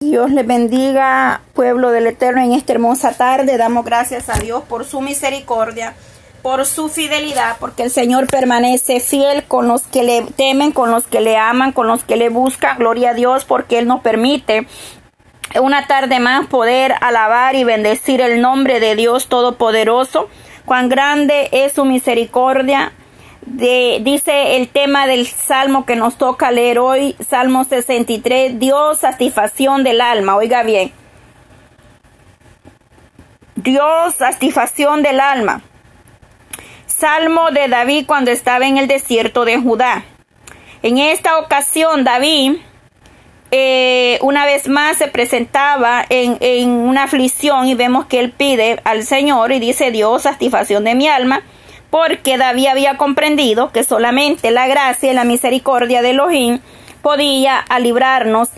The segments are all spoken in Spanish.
Dios les bendiga, pueblo del Eterno, en esta hermosa tarde. Damos gracias a Dios por su misericordia, por su fidelidad, porque el Señor permanece fiel con los que le temen, con los que le aman, con los que le buscan. Gloria a Dios, porque Él nos permite una tarde más poder alabar y bendecir el nombre de Dios Todopoderoso. Cuán grande es su misericordia dice el tema del salmo que nos toca leer hoy, Salmo 63, Dios satisfacción del alma, oiga bien. Dios satisfacción del alma. Salmo de David cuando estaba en el desierto de Judá. En esta ocasión David eh, una vez más se presentaba en, en una aflicción y vemos que él pide al Señor y dice Dios satisfacción de mi alma porque David había comprendido que solamente la gracia y la misericordia de Elohim podía librarnos.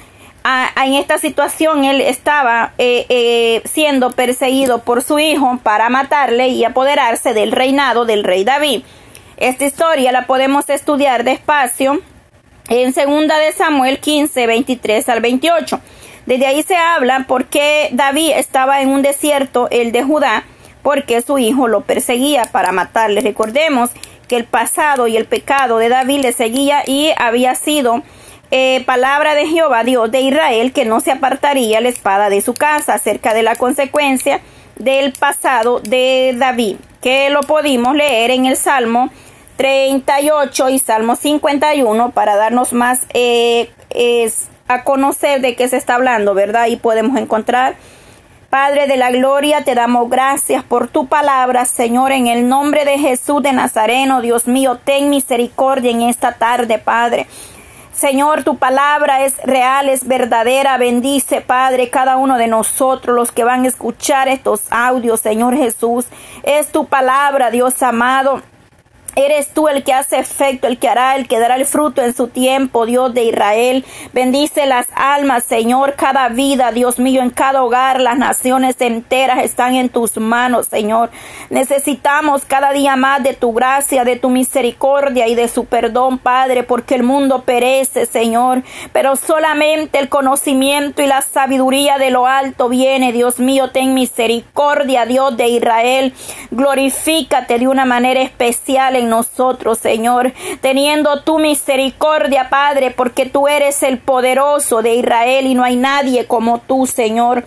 en esta situación él estaba eh, eh, siendo perseguido por su hijo para matarle y apoderarse del reinado del rey David. Esta historia la podemos estudiar despacio en segunda de Samuel 15, 23 al 28. Desde ahí se habla por qué David estaba en un desierto, el de Judá, porque su hijo lo perseguía para matarle. Recordemos que el pasado y el pecado de David le seguía y había sido eh, palabra de Jehová, Dios de Israel, que no se apartaría la espada de su casa acerca de la consecuencia del pasado de David, que lo pudimos leer en el Salmo 38 y Salmo 51 para darnos más eh, a conocer de qué se está hablando, ¿verdad? Y podemos encontrar Padre de la Gloria, te damos gracias por tu palabra, Señor, en el nombre de Jesús de Nazareno, Dios mío, ten misericordia en esta tarde, Padre. Señor, tu palabra es real, es verdadera. Bendice, Padre, cada uno de nosotros, los que van a escuchar estos audios, Señor Jesús. Es tu palabra, Dios amado. Eres tú el que hace efecto, el que hará, el que dará el fruto en su tiempo, Dios de Israel. Bendice las almas, Señor, cada vida, Dios mío, en cada hogar, las naciones enteras están en tus manos, Señor. Necesitamos cada día más de tu gracia, de tu misericordia y de su perdón, Padre, porque el mundo perece, Señor. Pero solamente el conocimiento y la sabiduría de lo alto viene, Dios mío, ten misericordia, Dios de Israel. Glorifícate de una manera especial en nosotros, Señor, teniendo tu misericordia, Padre, porque tú eres el poderoso de Israel y no hay nadie como tú, Señor.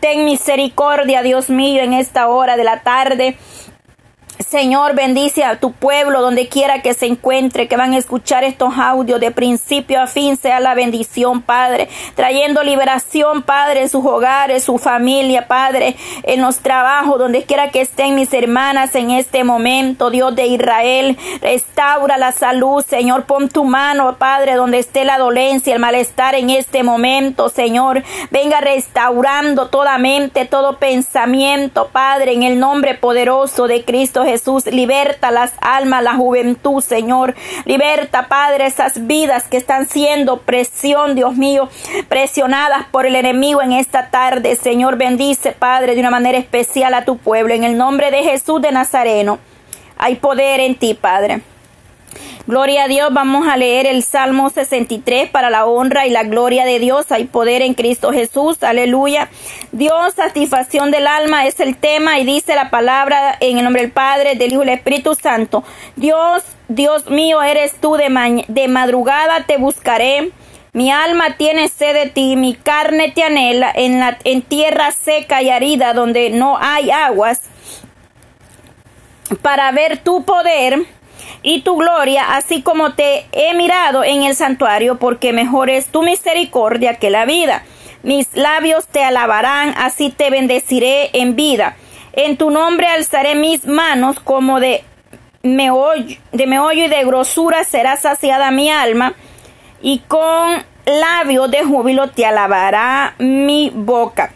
Ten misericordia, Dios mío, en esta hora de la tarde. Señor, bendice a tu pueblo donde quiera que se encuentre, que van a escuchar estos audios de principio a fin, sea la bendición, Padre, trayendo liberación, Padre, en sus hogares, su familia, Padre, en los trabajos, donde quiera que estén mis hermanas en este momento, Dios de Israel, restaura la salud, Señor, pon tu mano, Padre, donde esté la dolencia, el malestar en este momento, Señor, venga restaurando toda mente, todo pensamiento, Padre, en el nombre poderoso de Cristo Jesús. Liberta las almas, la juventud, Señor. Liberta, Padre, esas vidas que están siendo presión, Dios mío, presionadas por el enemigo en esta tarde. Señor, bendice, Padre, de una manera especial a tu pueblo. En el nombre de Jesús de Nazareno, hay poder en ti, Padre. Gloria a Dios, vamos a leer el Salmo 63 para la honra y la gloria de Dios. Hay poder en Cristo Jesús, aleluya. Dios, satisfacción del alma es el tema y dice la palabra en el nombre del Padre, del Hijo y del Espíritu Santo. Dios, Dios mío, eres tú de, de madrugada, te buscaré. Mi alma tiene sed de ti, mi carne te anhela en, la, en tierra seca y arida donde no hay aguas, para ver tu poder y tu gloria, así como te he mirado en el santuario, porque mejor es tu misericordia que la vida. Mis labios te alabarán, así te bendeciré en vida. En tu nombre alzaré mis manos como de meollo, de y de grosura será saciada mi alma, y con labios de júbilo te alabará mi boca.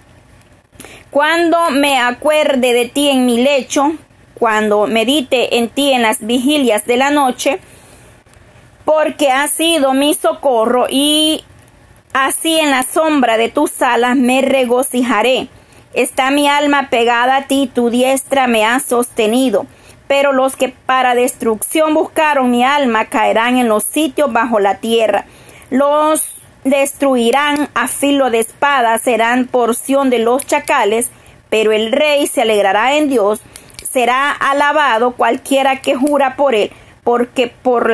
Cuando me acuerde de ti en mi lecho, cuando medite en ti en las vigilias de la noche, porque has sido mi socorro y así en la sombra de tus alas me regocijaré. Está mi alma pegada a ti, tu diestra me ha sostenido. Pero los que para destrucción buscaron mi alma caerán en los sitios bajo la tierra. Los destruirán a filo de espada, serán porción de los chacales, pero el rey se alegrará en Dios, será alabado cualquiera que jura por él, porque por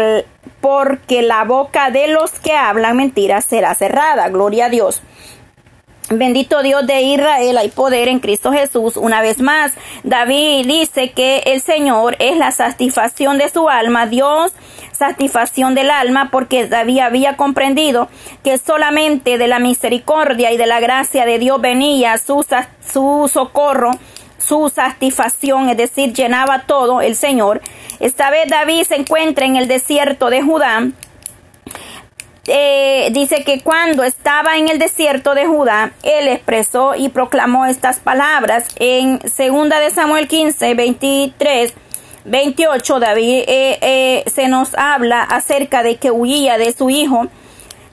porque la boca de los que hablan mentiras será cerrada. Gloria a Dios. Bendito Dios de Israel, hay poder en Cristo Jesús. Una vez más, David dice que el Señor es la satisfacción de su alma, Dios satisfacción del alma, porque David había comprendido que solamente de la misericordia y de la gracia de Dios venía su, su socorro, su satisfacción, es decir, llenaba todo el Señor. Esta vez David se encuentra en el desierto de Judá eh, dice que cuando estaba en el desierto de Judá, él expresó y proclamó estas palabras en segunda de Samuel 15, 23, 28. David eh, eh, se nos habla acerca de que huía de su hijo,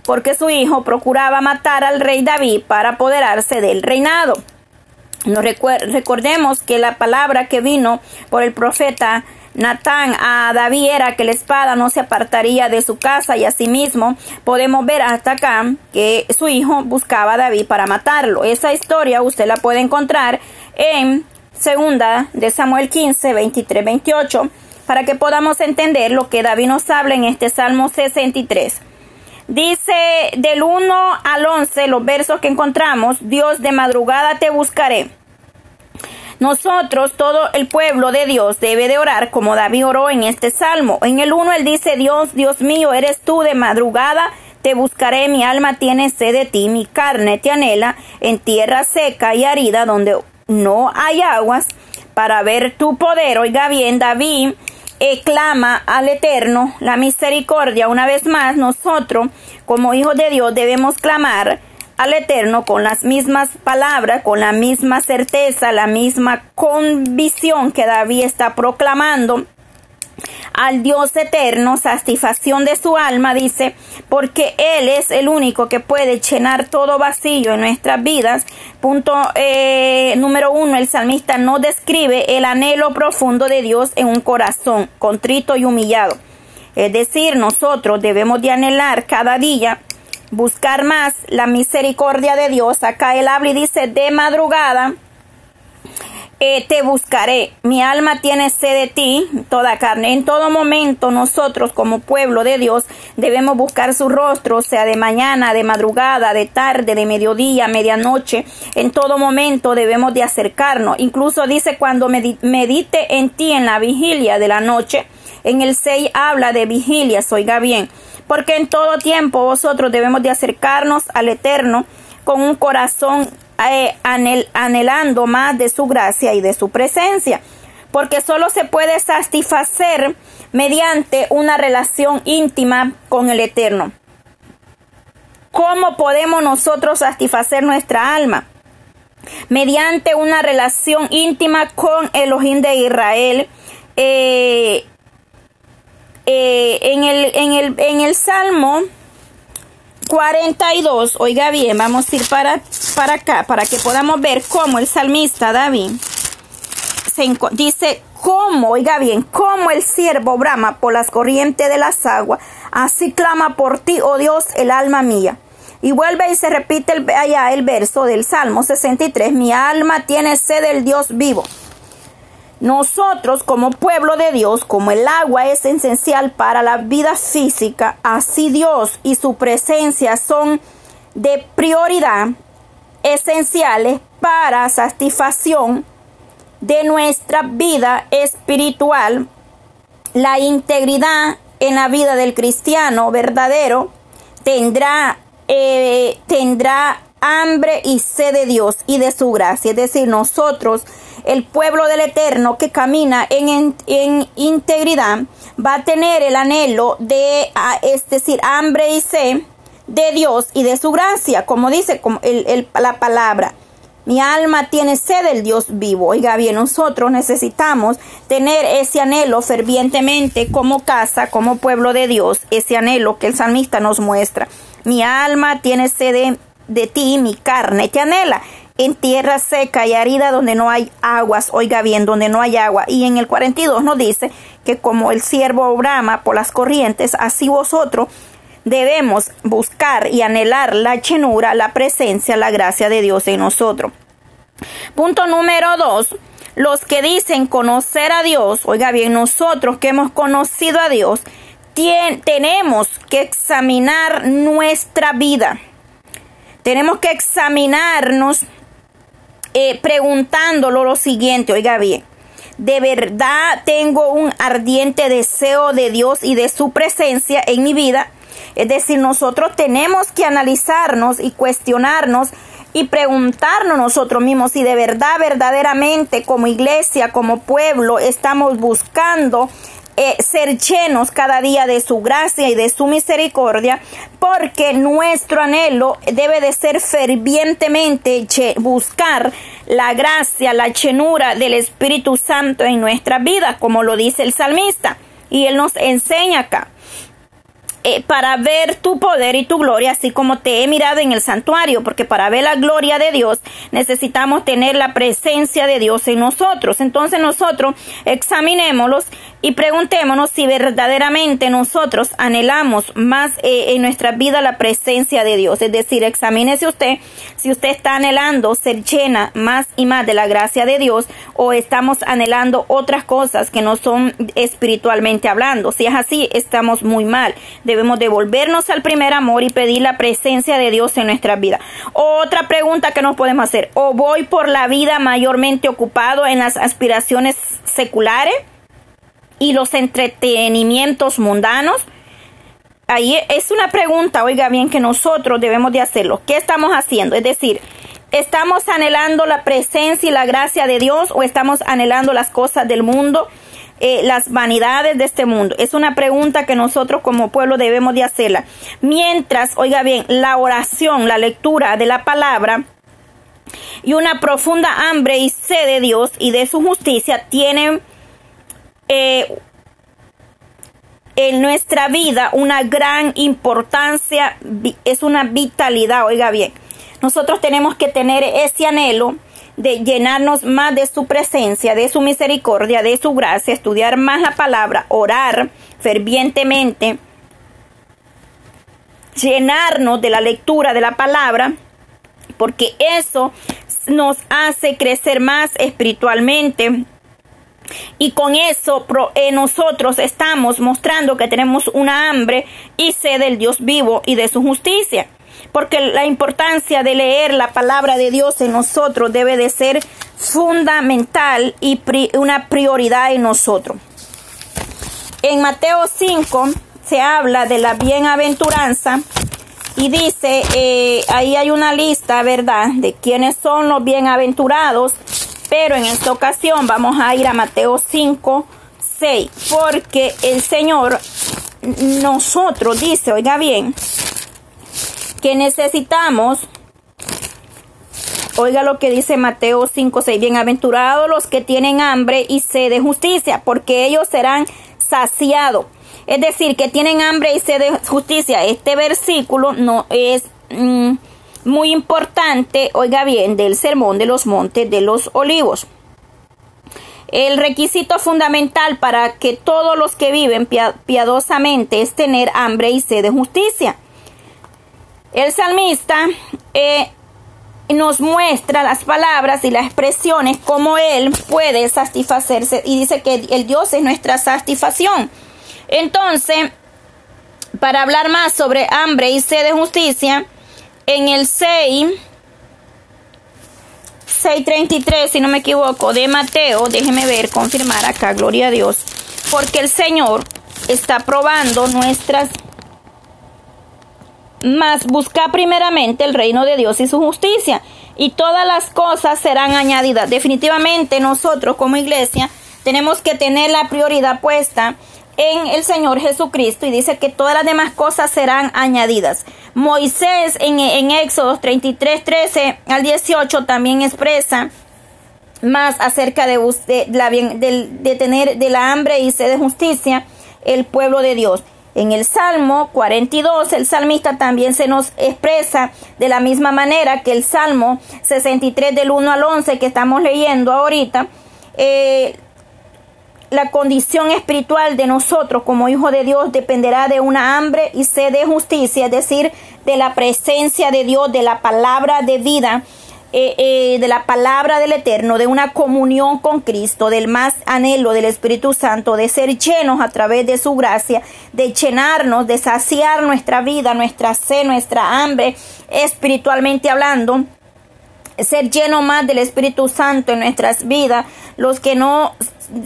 porque su hijo procuraba matar al rey David para apoderarse del reinado. Nos recordemos que la palabra que vino por el profeta Natán a David era que la espada no se apartaría de su casa y asimismo podemos ver hasta acá que su hijo buscaba a David para matarlo. Esa historia usted la puede encontrar en segunda de Samuel 15, 23, 28 para que podamos entender lo que David nos habla en este Salmo 63. Dice del 1 al 11 los versos que encontramos, Dios de madrugada te buscaré nosotros, todo el pueblo de Dios debe de orar como David oró en este salmo. En el 1 él dice, Dios, Dios mío, eres tú de madrugada, te buscaré, mi alma tiene sed de ti, mi carne te anhela en tierra seca y arida donde no hay aguas para ver tu poder. Oiga bien, David clama al Eterno la misericordia. Una vez más, nosotros, como hijos de Dios, debemos clamar al Eterno con las mismas palabras, con la misma certeza, la misma convicción que David está proclamando al Dios eterno, satisfacción de su alma, dice, porque Él es el único que puede llenar todo vacío en nuestras vidas. Punto eh, número uno, el salmista no describe el anhelo profundo de Dios en un corazón contrito y humillado. Es decir, nosotros debemos de anhelar cada día buscar más la misericordia de Dios. Acá él habla y dice, de madrugada eh, te buscaré. Mi alma tiene sed de ti, toda carne. En todo momento nosotros como pueblo de Dios debemos buscar su rostro, sea de mañana, de madrugada, de tarde, de mediodía, medianoche. En todo momento debemos de acercarnos. Incluso dice cuando medite en ti en la vigilia de la noche. En el 6 habla de vigilia, oiga bien porque en todo tiempo vosotros debemos de acercarnos al Eterno con un corazón eh, anhelando más de su gracia y de su presencia, porque solo se puede satisfacer mediante una relación íntima con el Eterno. ¿Cómo podemos nosotros satisfacer nuestra alma? Mediante una relación íntima con Elohim de Israel, eh, eh, en, el, en, el, en el Salmo 42, oiga bien, vamos a ir para, para acá para que podamos ver cómo el salmista David se dice cómo, oiga bien, cómo el siervo brama por las corrientes de las aguas, así clama por ti, oh Dios, el alma mía. Y vuelve y se repite allá el verso del Salmo 63, mi alma tiene sed del Dios vivo. Nosotros como pueblo de Dios, como el agua es esencial para la vida física, así Dios y su presencia son de prioridad esenciales para satisfacción de nuestra vida espiritual, la integridad en la vida del cristiano verdadero tendrá, eh, tendrá hambre y sed de Dios y de su gracia. Es decir, nosotros, el pueblo del Eterno que camina en, en, integridad, va a tener el anhelo de, es decir, hambre y sed de Dios y de su gracia, como dice la palabra. Mi alma tiene sed del Dios vivo. Oiga bien, nosotros necesitamos tener ese anhelo fervientemente como casa, como pueblo de Dios, ese anhelo que el salmista nos muestra. Mi alma tiene sed de de ti mi carne te anhela. En tierra seca y arida donde no hay aguas, oiga bien, donde no hay agua. Y en el 42 nos dice que como el siervo brama por las corrientes, así vosotros debemos buscar y anhelar la llenura, la presencia, la gracia de Dios en nosotros. Punto número dos, los que dicen conocer a Dios, oiga bien, nosotros que hemos conocido a Dios, tenemos que examinar nuestra vida. Tenemos que examinarnos eh, preguntándolo lo siguiente, oiga bien, de verdad tengo un ardiente deseo de Dios y de su presencia en mi vida. Es decir, nosotros tenemos que analizarnos y cuestionarnos y preguntarnos nosotros mismos si de verdad, verdaderamente como iglesia, como pueblo, estamos buscando eh, ser llenos cada día de su gracia y de su misericordia, porque nuestro anhelo debe de ser fervientemente buscar la gracia, la llenura del Espíritu Santo en nuestra vida, como lo dice el salmista. Y él nos enseña acá. Eh, para ver tu poder y tu gloria, así como te he mirado en el santuario, porque para ver la gloria de Dios necesitamos tener la presencia de Dios en nosotros. Entonces nosotros examinémoslos y preguntémonos si verdaderamente nosotros anhelamos más eh, en nuestra vida la presencia de Dios. Es decir, examínese usted si usted está anhelando ser llena más y más de la gracia de Dios o estamos anhelando otras cosas que no son espiritualmente hablando. Si es así, estamos muy mal debemos devolvernos al primer amor y pedir la presencia de Dios en nuestra vida. Otra pregunta que nos podemos hacer, ¿o voy por la vida mayormente ocupado en las aspiraciones seculares y los entretenimientos mundanos? Ahí es una pregunta, oiga bien, que nosotros debemos de hacerlo. ¿Qué estamos haciendo? Es decir, ¿estamos anhelando la presencia y la gracia de Dios o estamos anhelando las cosas del mundo? Eh, las vanidades de este mundo? Es una pregunta que nosotros como pueblo debemos de hacerla. Mientras, oiga bien, la oración, la lectura de la palabra y una profunda hambre y sed de Dios y de su justicia tienen eh, en nuestra vida una gran importancia, es una vitalidad, oiga bien. Nosotros tenemos que tener ese anhelo de llenarnos más de su presencia, de su misericordia, de su gracia, estudiar más la palabra, orar fervientemente, llenarnos de la lectura de la palabra, porque eso nos hace crecer más espiritualmente. Y con eso eh, nosotros estamos mostrando que tenemos una hambre y sed del Dios vivo y de su justicia porque la importancia de leer la palabra de Dios en nosotros debe de ser fundamental y una prioridad en nosotros. En Mateo 5 se habla de la bienaventuranza y dice, eh, ahí hay una lista, ¿verdad?, de quiénes son los bienaventurados, pero en esta ocasión vamos a ir a Mateo 5, 6, porque el Señor, nosotros, dice, oiga bien, que necesitamos, oiga lo que dice Mateo 5, 6, bienaventurados los que tienen hambre y sed de justicia, porque ellos serán saciados. Es decir, que tienen hambre y sed de justicia. Este versículo no es mm, muy importante, oiga bien, del sermón de los montes de los olivos. El requisito fundamental para que todos los que viven piadosamente es tener hambre y sed de justicia. El salmista eh, nos muestra las palabras y las expresiones como él puede satisfacerse y dice que el Dios es nuestra satisfacción. Entonces, para hablar más sobre hambre y sed de justicia, en el 6, 6.33, si no me equivoco, de Mateo, déjeme ver, confirmar acá, gloria a Dios, porque el Señor está probando nuestras mas busca primeramente el reino de Dios y su justicia, y todas las cosas serán añadidas. Definitivamente nosotros como iglesia tenemos que tener la prioridad puesta en el Señor Jesucristo y dice que todas las demás cosas serán añadidas. Moisés en, en Éxodo 33, 13 al 18 también expresa más acerca de, de, la, de, de tener de la hambre y sed de justicia el pueblo de Dios. En el Salmo 42, el salmista también se nos expresa de la misma manera que el Salmo 63 del 1 al 11 que estamos leyendo ahorita. Eh, la condición espiritual de nosotros como hijos de Dios dependerá de una hambre y sed de justicia, es decir, de la presencia de Dios, de la palabra de vida, eh, eh, de la palabra del Eterno, de una comunión con Cristo, del más anhelo del Espíritu Santo, de ser llenos a través de su gracia, de llenarnos, de saciar nuestra vida, nuestra sed, nuestra hambre, espiritualmente hablando ser lleno más del Espíritu Santo en nuestras vidas. Los que no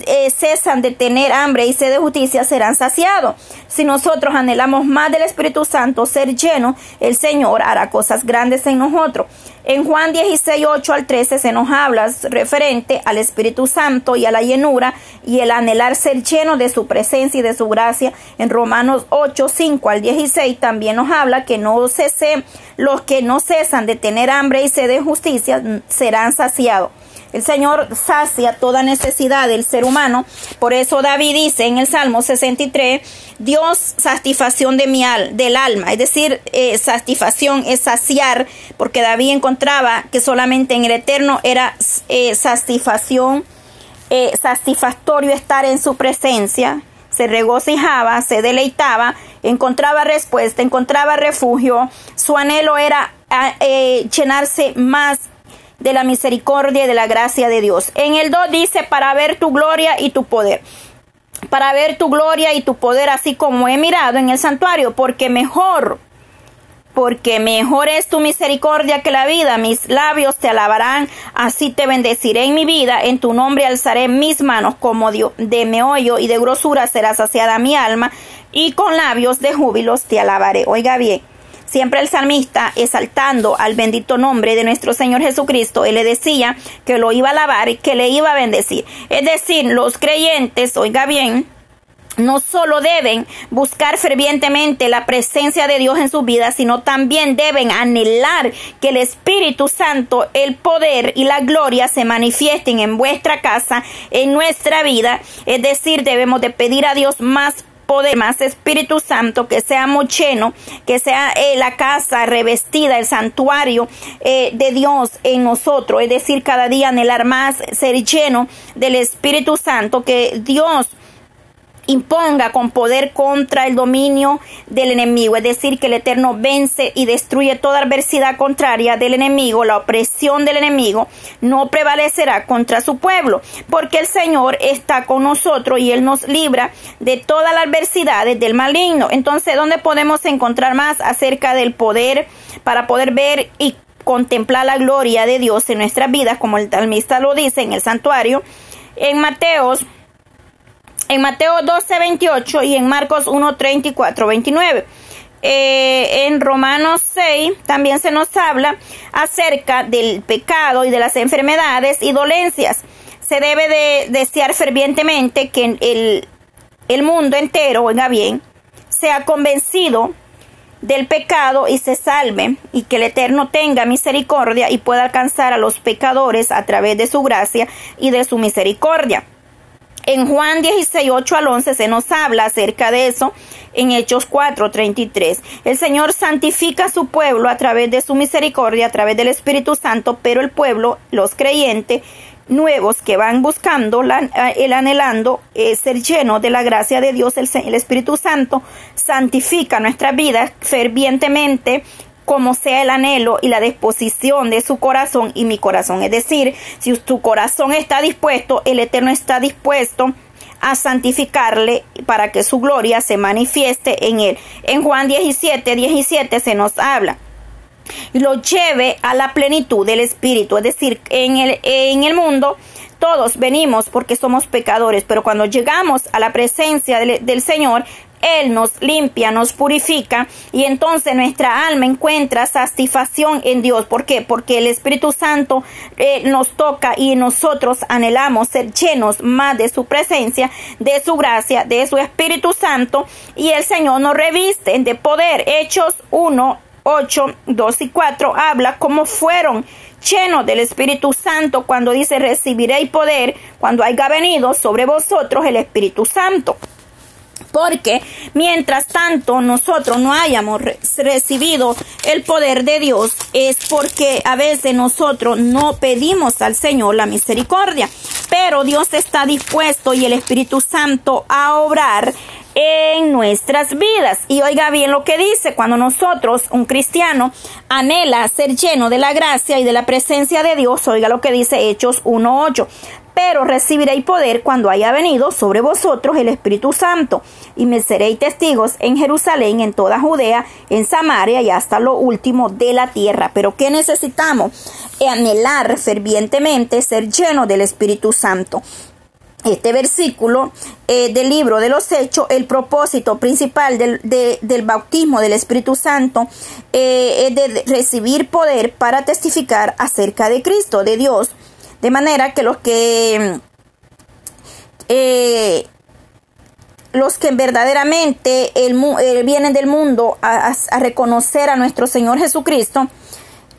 eh, cesan de tener hambre y sed de justicia serán saciados. Si nosotros anhelamos más del Espíritu Santo, ser lleno, el Señor hará cosas grandes en nosotros. En Juan 16, 8 al 13 se nos habla referente al Espíritu Santo y a la llenura y el anhelar ser lleno de su presencia y de su gracia. En Romanos 8, 5 al 16 también nos habla que no cese, los que no cesan de tener hambre y sed de justicia serán saciados. El Señor sacia toda necesidad del ser humano. Por eso David dice en el Salmo 63, Dios satisfacción de mi al, del alma. Es decir, eh, satisfacción es saciar, porque David encontraba que solamente en el eterno era eh, satisfacción, eh, satisfactorio estar en su presencia. Se regocijaba, se deleitaba, encontraba respuesta, encontraba refugio. Su anhelo era ah, llenarse más de la misericordia y de la gracia de Dios. En el 2 dice, para ver tu gloria y tu poder. Para ver tu gloria y tu poder, así como he mirado en el santuario, porque mejor, porque mejor es tu misericordia que la vida. Mis labios te alabarán, así te bendeciré en mi vida. En tu nombre alzaré mis manos como de meollo y de grosura será saciada mi alma, y con labios de júbilos te alabaré. Oiga bien. Siempre el salmista exaltando al bendito nombre de nuestro Señor Jesucristo, él le decía que lo iba a alabar y que le iba a bendecir. Es decir, los creyentes, oiga bien, no solo deben buscar fervientemente la presencia de Dios en su vida, sino también deben anhelar que el Espíritu Santo, el poder y la gloria se manifiesten en vuestra casa, en nuestra vida. Es decir, debemos de pedir a Dios más poder, más Espíritu Santo, que seamos llenos, que sea eh, la casa revestida, el santuario eh, de Dios en nosotros, es decir, cada día anhelar más, ser lleno del Espíritu Santo, que Dios imponga con poder contra el dominio del enemigo, es decir, que el Eterno vence y destruye toda adversidad contraria del enemigo, la opresión del enemigo no prevalecerá contra su pueblo, porque el Señor está con nosotros y Él nos libra de todas las adversidades del maligno. Entonces, ¿dónde podemos encontrar más acerca del poder para poder ver y contemplar la gloria de Dios en nuestras vidas, como el talmista lo dice en el santuario? En Mateos en Mateo 12, 28 y en Marcos 1, 34, 29. en Romanos 6 también se nos habla acerca del pecado y de las enfermedades y dolencias. Se debe de desear fervientemente que el, el mundo entero, oiga bien, sea convencido del pecado y se salve, y que el Eterno tenga misericordia y pueda alcanzar a los pecadores a través de su gracia y de su misericordia. En Juan 16, 8 al 11 se nos habla acerca de eso en Hechos 4, 33. El Señor santifica a su pueblo a través de su misericordia, a través del Espíritu Santo, pero el pueblo, los creyentes nuevos que van buscando, el anhelando ser lleno de la gracia de Dios, el, el Espíritu Santo santifica nuestra vida fervientemente como sea el anhelo y la disposición de su corazón y mi corazón. Es decir, si tu corazón está dispuesto, el Eterno está dispuesto a santificarle para que su gloria se manifieste en él. En Juan 17, 17 se nos habla lo lleve a la plenitud del Espíritu. Es decir, en el, en el mundo todos venimos porque somos pecadores, pero cuando llegamos a la presencia del Señor, él nos limpia, nos purifica y entonces nuestra alma encuentra satisfacción en Dios. ¿Por qué? Porque el Espíritu Santo eh, nos toca y nosotros anhelamos ser llenos más de su presencia, de su gracia, de su Espíritu Santo y el Señor nos reviste de poder. Hechos 1, 8, 2 y 4 habla como fueron llenos del Espíritu Santo cuando dice recibiréis poder cuando haya venido sobre vosotros el Espíritu Santo. Porque mientras tanto nosotros no hayamos recibido el poder de Dios es porque a veces nosotros no pedimos al Señor la misericordia. pero Dios está dispuesto y el Espíritu Santo a obrar en nuestras vidas. Y oiga bien lo que dice, cuando nosotros, un cristiano, anhela ser lleno de la gracia y de la presencia de Dios, oiga lo que dice Hechos 1.8 pero recibiréis poder cuando haya venido sobre vosotros el Espíritu Santo, y me seréis testigos en Jerusalén, en toda Judea, en Samaria y hasta lo último de la tierra. Pero ¿qué necesitamos? Anhelar fervientemente ser lleno del Espíritu Santo este versículo eh, del libro de los Hechos, el propósito principal del, del bautismo del Espíritu Santo eh, es de recibir poder para testificar acerca de Cristo, de Dios, de manera que los que eh, los que verdaderamente vienen del mundo a reconocer a nuestro Señor Jesucristo,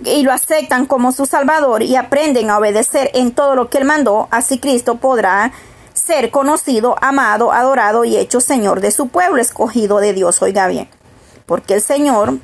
y lo aceptan como su Salvador y aprenden a obedecer en todo lo que Él mandó, así Cristo podrá ser conocido, amado, adorado y hecho Señor de su pueblo, escogido de Dios. Oiga bien, porque el Señor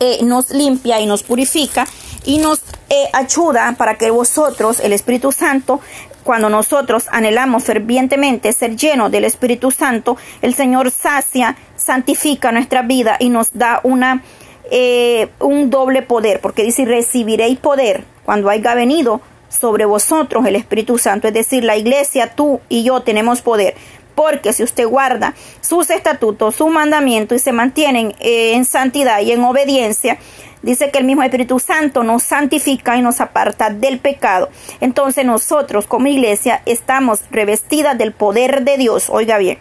eh, nos limpia y nos purifica y nos eh, ayuda para que vosotros, el Espíritu Santo, cuando nosotros anhelamos fervientemente ser llenos del Espíritu Santo, el Señor sacia, santifica nuestra vida y nos da una eh, un doble poder, porque dice recibiréis poder cuando haya venido sobre vosotros el Espíritu Santo, es decir, la iglesia, tú y yo tenemos poder. Porque si usted guarda sus estatutos, su mandamiento y se mantienen eh, en santidad y en obediencia, dice que el mismo Espíritu Santo nos santifica y nos aparta del pecado. Entonces nosotros como iglesia estamos revestidas del poder de Dios. Oiga bien.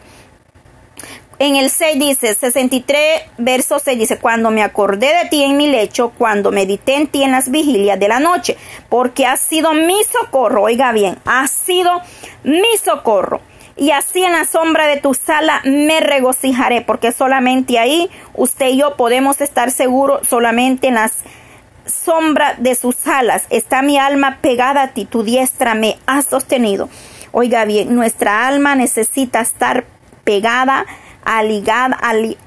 En el 6 dice, 63 verso 6 dice, cuando me acordé de ti en mi lecho, cuando medité en ti en las vigilias de la noche, porque has sido mi socorro, oiga bien, has sido mi socorro. Y así en la sombra de tu sala me regocijaré, porque solamente ahí usted y yo podemos estar seguros, solamente en las sombra de sus alas está mi alma pegada a ti, tu diestra me ha sostenido. Oiga bien, nuestra alma necesita estar pegada aligada,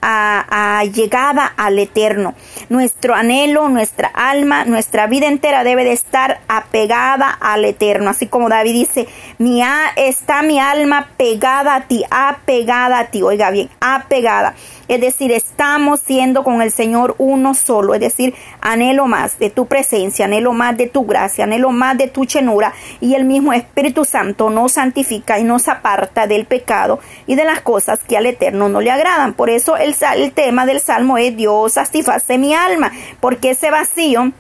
a, llegada al eterno. Nuestro anhelo, nuestra alma, nuestra vida entera debe de estar apegada al eterno. Así como David dice, mi está mi alma pegada a ti, apegada a ti. Oiga bien, apegada. Es decir, estamos siendo con el Señor uno solo. Es decir, anhelo más de tu presencia, anhelo más de tu gracia, anhelo más de tu chenura. Y el mismo Espíritu Santo nos santifica y nos aparta del pecado y de las cosas que al Eterno no le agradan. Por eso el, el tema del Salmo es Dios satisface mi alma. Porque ese vacío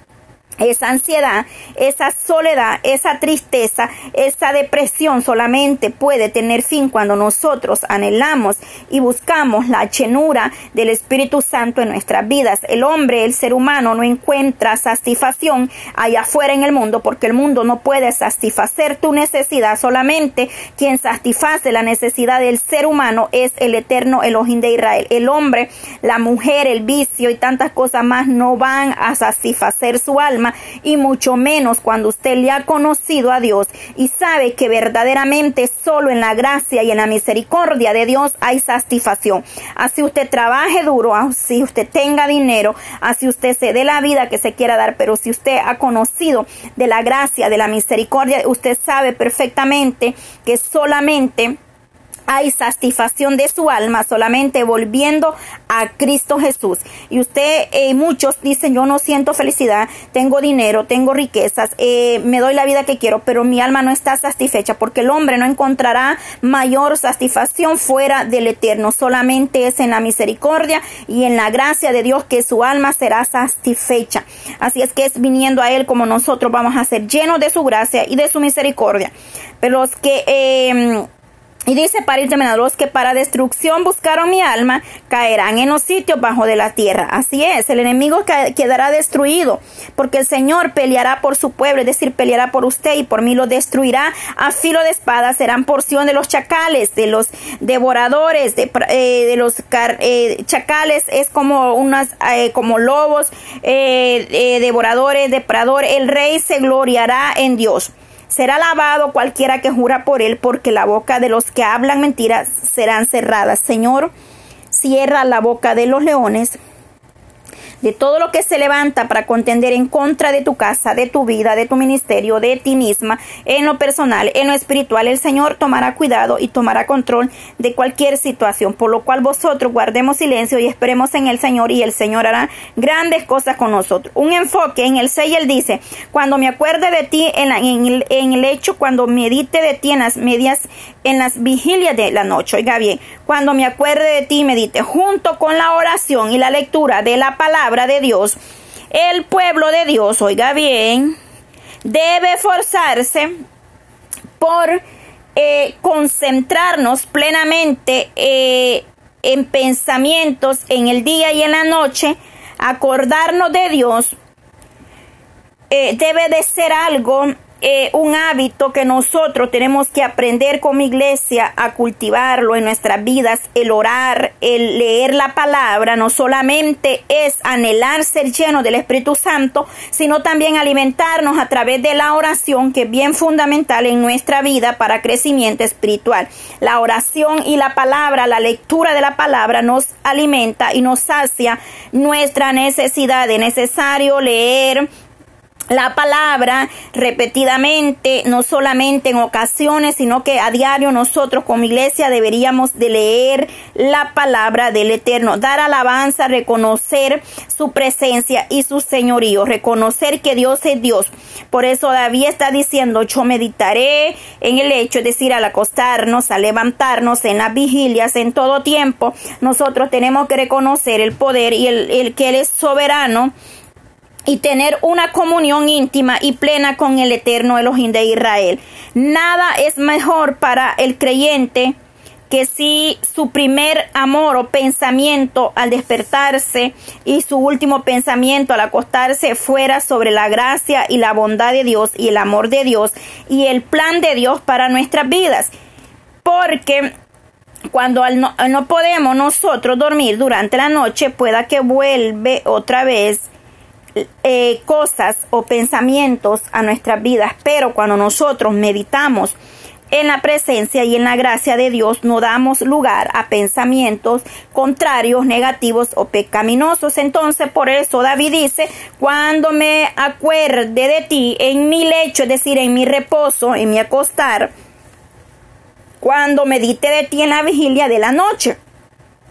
esa ansiedad, esa soledad, esa tristeza, esa depresión solamente puede tener fin cuando nosotros anhelamos y buscamos la llenura del Espíritu Santo en nuestras vidas. El hombre, el ser humano no encuentra satisfacción allá afuera en el mundo porque el mundo no puede satisfacer tu necesidad. Solamente quien satisface la necesidad del ser humano es el eterno Elohim de Israel. El hombre, la mujer, el vicio y tantas cosas más no van a satisfacer su alma y mucho menos cuando usted le ha conocido a Dios y sabe que verdaderamente solo en la gracia y en la misericordia de Dios hay satisfacción. Así usted trabaje duro, así usted tenga dinero, así usted se dé la vida que se quiera dar, pero si usted ha conocido de la gracia, de la misericordia, usted sabe perfectamente que solamente hay satisfacción de su alma solamente volviendo a Cristo Jesús. Y usted, eh, muchos dicen, yo no siento felicidad, tengo dinero, tengo riquezas, eh, me doy la vida que quiero, pero mi alma no está satisfecha porque el hombre no encontrará mayor satisfacción fuera del eterno. Solamente es en la misericordia y en la gracia de Dios que su alma será satisfecha. Así es que es viniendo a Él como nosotros vamos a ser llenos de su gracia y de su misericordia. Pero los que... Eh, y dice para ir los que para destrucción buscaron mi alma, caerán en los sitios bajo de la tierra. Así es, el enemigo quedará destruido, porque el Señor peleará por su pueblo, es decir, peleará por usted y por mí lo destruirá a filo de espada. Serán porción de los chacales, de los devoradores, de, eh, los eh, chacales, es como unas, eh, como lobos, devoradores, depredadores. El rey se gloriará en Dios. Será alabado cualquiera que jura por él, porque la boca de los que hablan mentiras serán cerradas. Señor, cierra la boca de los leones. De todo lo que se levanta para contender en contra de tu casa, de tu vida, de tu ministerio, de ti misma, en lo personal, en lo espiritual. El Señor tomará cuidado y tomará control de cualquier situación, por lo cual vosotros guardemos silencio y esperemos en el Señor y el Señor hará grandes cosas con nosotros. Un enfoque en el 6, él dice, cuando me acuerde de ti en, el, en el hecho, cuando medite de ti en las medias, en las vigilias de la noche, oiga bien, cuando me acuerde de ti, medite junto con la oración y la lectura de la palabra de Dios, el pueblo de Dios, oiga bien, debe esforzarse por eh, concentrarnos plenamente eh, en pensamientos en el día y en la noche, acordarnos de Dios, eh, debe de ser algo eh, un hábito que nosotros tenemos que aprender como iglesia a cultivarlo en nuestras vidas, el orar, el leer la palabra, no solamente es anhelar ser lleno del Espíritu Santo, sino también alimentarnos a través de la oración, que es bien fundamental en nuestra vida para crecimiento espiritual. La oración y la palabra, la lectura de la palabra nos alimenta y nos sacia nuestra necesidad de necesario leer, la palabra repetidamente, no solamente en ocasiones, sino que a diario nosotros como iglesia deberíamos de leer la palabra del Eterno, dar alabanza, reconocer su presencia y su señorío, reconocer que Dios es Dios. Por eso David está diciendo, yo meditaré en el hecho, es decir, al acostarnos, al levantarnos, en las vigilias, en todo tiempo, nosotros tenemos que reconocer el poder y el, el que Él es soberano y tener una comunión íntima y plena con el eterno Elohim de Israel. Nada es mejor para el creyente que si su primer amor o pensamiento al despertarse y su último pensamiento al acostarse fuera sobre la gracia y la bondad de Dios y el amor de Dios y el plan de Dios para nuestras vidas. Porque cuando no, no podemos nosotros dormir durante la noche, pueda que vuelve otra vez eh, cosas o pensamientos a nuestras vidas, pero cuando nosotros meditamos en la presencia y en la gracia de Dios no damos lugar a pensamientos contrarios, negativos o pecaminosos. Entonces, por eso David dice, cuando me acuerde de ti en mi lecho, es decir, en mi reposo, en mi acostar, cuando medite de ti en la vigilia de la noche.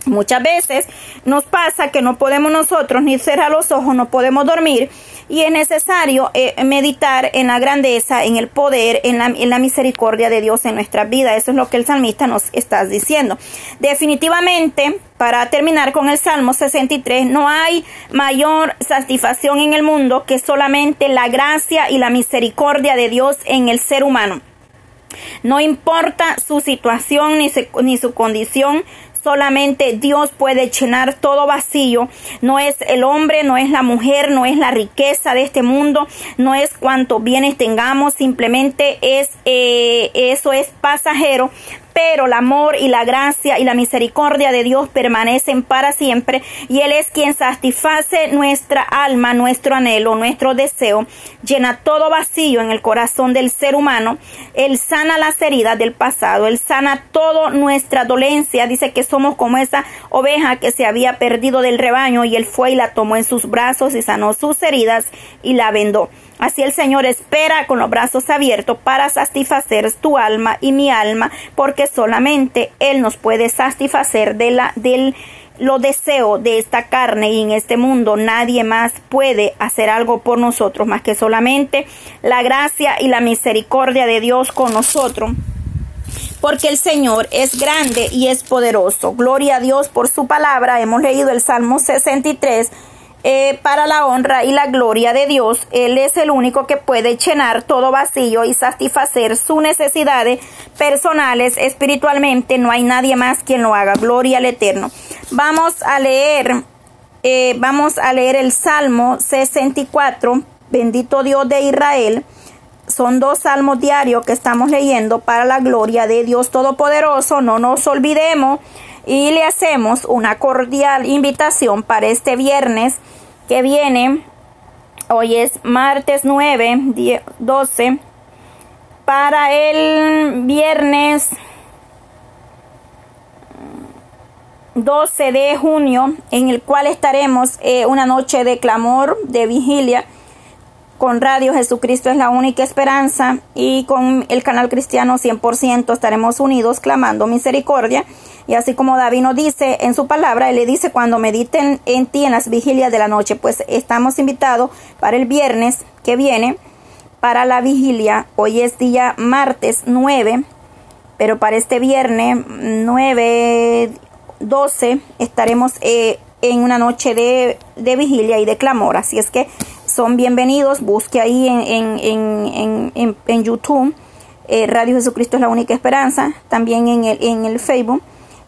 Muchas veces nos pasa que no podemos nosotros ni cerrar los ojos, no podemos dormir y es necesario eh, meditar en la grandeza, en el poder, en la, en la misericordia de Dios en nuestra vida. Eso es lo que el salmista nos está diciendo. Definitivamente, para terminar con el Salmo 63, no hay mayor satisfacción en el mundo que solamente la gracia y la misericordia de Dios en el ser humano. No importa su situación ni, ni su condición, Solamente Dios puede llenar todo vacío. No es el hombre, no es la mujer, no es la riqueza de este mundo, no es cuántos bienes tengamos, simplemente es eh, eso es pasajero pero el amor y la gracia y la misericordia de Dios permanecen para siempre y Él es quien satisface nuestra alma, nuestro anhelo, nuestro deseo, llena todo vacío en el corazón del ser humano, Él sana las heridas del pasado, Él sana toda nuestra dolencia, dice que somos como esa oveja que se había perdido del rebaño y Él fue y la tomó en sus brazos y sanó sus heridas y la vendó. Así el Señor espera con los brazos abiertos para satisfacer tu alma y mi alma, porque solamente Él nos puede satisfacer de la, del lo deseo de esta carne y en este mundo nadie más puede hacer algo por nosotros más que solamente la gracia y la misericordia de Dios con nosotros. Porque el Señor es grande y es poderoso. Gloria a Dios por su palabra. Hemos leído el Salmo 63 eh, para la honra y la gloria de Dios. Él es el único que puede llenar todo vacío y satisfacer sus necesidades personales espiritualmente. No hay nadie más quien lo haga. Gloria al Eterno. Vamos a leer, eh, vamos a leer el Salmo 64. Bendito Dios de Israel. Son dos salmos diarios que estamos leyendo para la gloria de Dios Todopoderoso. No nos olvidemos y le hacemos una cordial invitación para este viernes que viene. Hoy es martes 9, 12. Para el viernes 12 de junio, en el cual estaremos eh, una noche de clamor, de vigilia, con Radio Jesucristo es la única esperanza y con el canal cristiano 100% estaremos unidos clamando misericordia. Y así como David nos dice en su palabra, él le dice cuando mediten en ti en las vigilias de la noche, pues estamos invitados para el viernes que viene, para la vigilia. Hoy es día martes 9, pero para este viernes 9, 12 estaremos eh, en una noche de, de vigilia y de clamor. Así es que son bienvenidos. Busque ahí en, YouTube. Eh, Radio Jesucristo es la única esperanza. También en el, en el Facebook.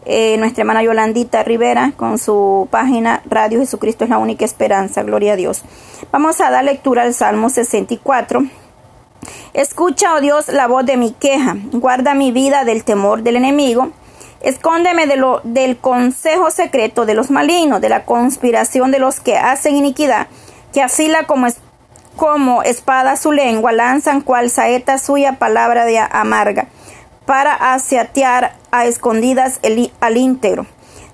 Eh, nuestra hermana Yolandita Rivera con su página Radio Jesucristo es la única esperanza. Gloria a Dios. Vamos a dar lectura al Salmo 64. Escucha, oh Dios, la voz de mi queja. Guarda mi vida del temor del enemigo. Escóndeme de lo, del consejo secreto de los malignos, de la conspiración de los que hacen iniquidad que afila como, como espada su lengua, lanzan cual saeta suya palabra de amarga, para aseatear a escondidas el, al íntegro.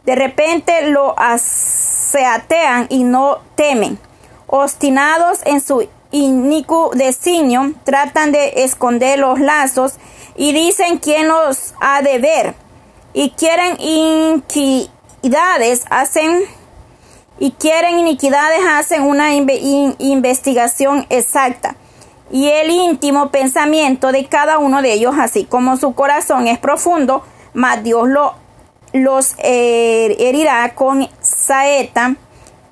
De repente lo aseatean y no temen. Obstinados en su inicuo designio, tratan de esconder los lazos y dicen quién los ha de ver. Y quieren inquidades, hacen y quieren iniquidades hacen una investigación exacta y el íntimo pensamiento de cada uno de ellos, así como su corazón es profundo, mas Dios lo, los herirá con saeta.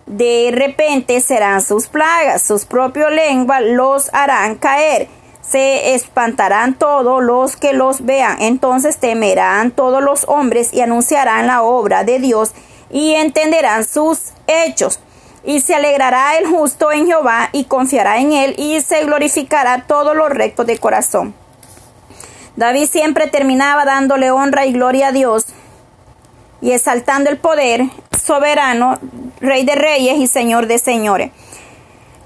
De repente serán sus plagas, sus propios lenguas los harán caer. Se espantarán todos los que los vean. Entonces temerán todos los hombres y anunciarán la obra de Dios y entenderán sus hechos. Y se alegrará el justo en Jehová y confiará en él y se glorificará todo lo recto de corazón. David siempre terminaba dándole honra y gloria a Dios y exaltando el poder soberano, rey de reyes y señor de señores.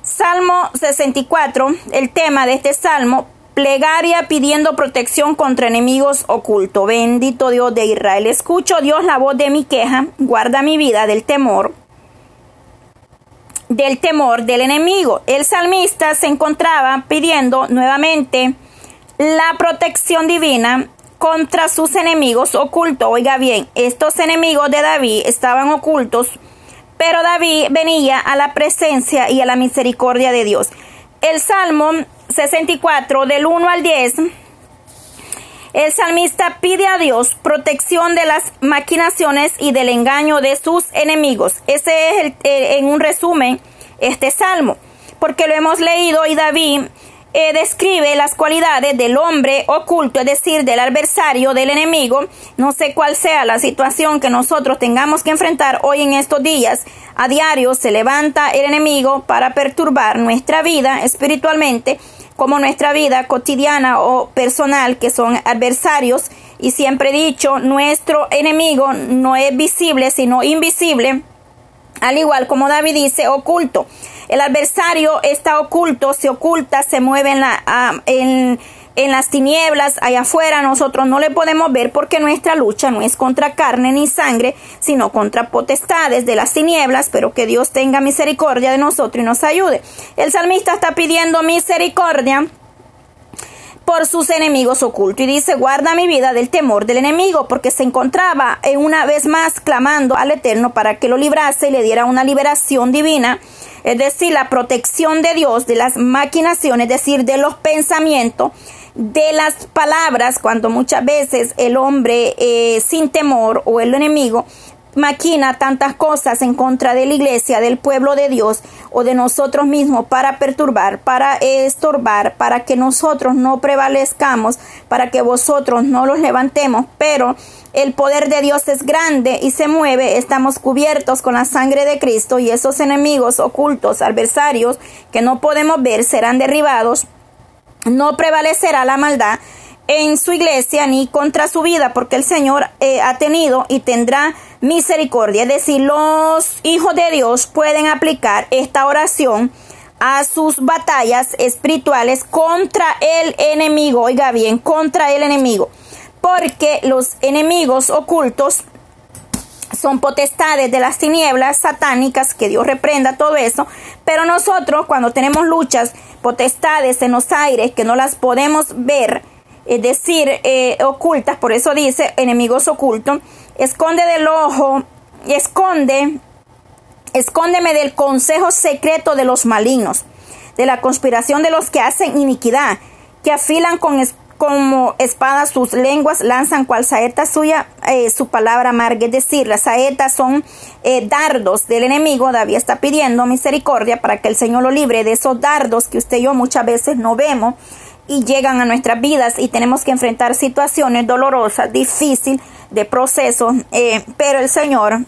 Salmo 64, el tema de este salmo, plegaria pidiendo protección contra enemigos ocultos. Bendito Dios de Israel. Escucho Dios la voz de mi queja, guarda mi vida del temor del temor del enemigo. El salmista se encontraba pidiendo nuevamente la protección divina contra sus enemigos ocultos. Oiga bien, estos enemigos de David estaban ocultos, pero David venía a la presencia y a la misericordia de Dios. El Salmo 64 del 1 al 10 el salmista pide a Dios protección de las maquinaciones y del engaño de sus enemigos. Ese es el, en un resumen este salmo, porque lo hemos leído y David eh, describe las cualidades del hombre oculto, es decir, del adversario, del enemigo. No sé cuál sea la situación que nosotros tengamos que enfrentar hoy en estos días. A diario se levanta el enemigo para perturbar nuestra vida espiritualmente como nuestra vida cotidiana o personal, que son adversarios. Y siempre he dicho, nuestro enemigo no es visible, sino invisible. Al igual como David dice, oculto. El adversario está oculto, se oculta, se mueve en, la, en, en las tinieblas, allá afuera nosotros no le podemos ver porque nuestra lucha no es contra carne ni sangre, sino contra potestades de las tinieblas, pero que Dios tenga misericordia de nosotros y nos ayude. El salmista está pidiendo misericordia por sus enemigos ocultos. Y dice, guarda mi vida del temor del enemigo, porque se encontraba una vez más clamando al Eterno para que lo librase y le diera una liberación divina es decir, la protección de Dios de las maquinaciones, es decir, de los pensamientos, de las palabras, cuando muchas veces el hombre eh, sin temor o el enemigo maquina tantas cosas en contra de la iglesia, del pueblo de Dios o de nosotros mismos para perturbar, para estorbar, para que nosotros no prevalezcamos, para que vosotros no los levantemos, pero el poder de Dios es grande y se mueve, estamos cubiertos con la sangre de Cristo y esos enemigos ocultos, adversarios que no podemos ver serán derribados no prevalecerá la maldad en su iglesia ni contra su vida, porque el Señor eh, ha tenido y tendrá misericordia. Es decir, los hijos de Dios pueden aplicar esta oración a sus batallas espirituales contra el enemigo. Oiga bien, contra el enemigo. Porque los enemigos ocultos son potestades de las tinieblas satánicas, que Dios reprenda todo eso, pero nosotros cuando tenemos luchas, potestades en los aires que no las podemos ver, es decir, eh, ocultas, por eso dice enemigos ocultos, esconde del ojo, esconde, escóndeme del consejo secreto de los malignos, de la conspiración de los que hacen iniquidad, que afilan con como espadas sus lenguas, lanzan cual saeta suya eh, su palabra amarga. Es decir, las saetas son eh, dardos del enemigo. David está pidiendo misericordia para que el Señor lo libre de esos dardos que usted y yo muchas veces no vemos y llegan a nuestras vidas y tenemos que enfrentar situaciones dolorosas, difíciles de proceso, eh, pero el Señor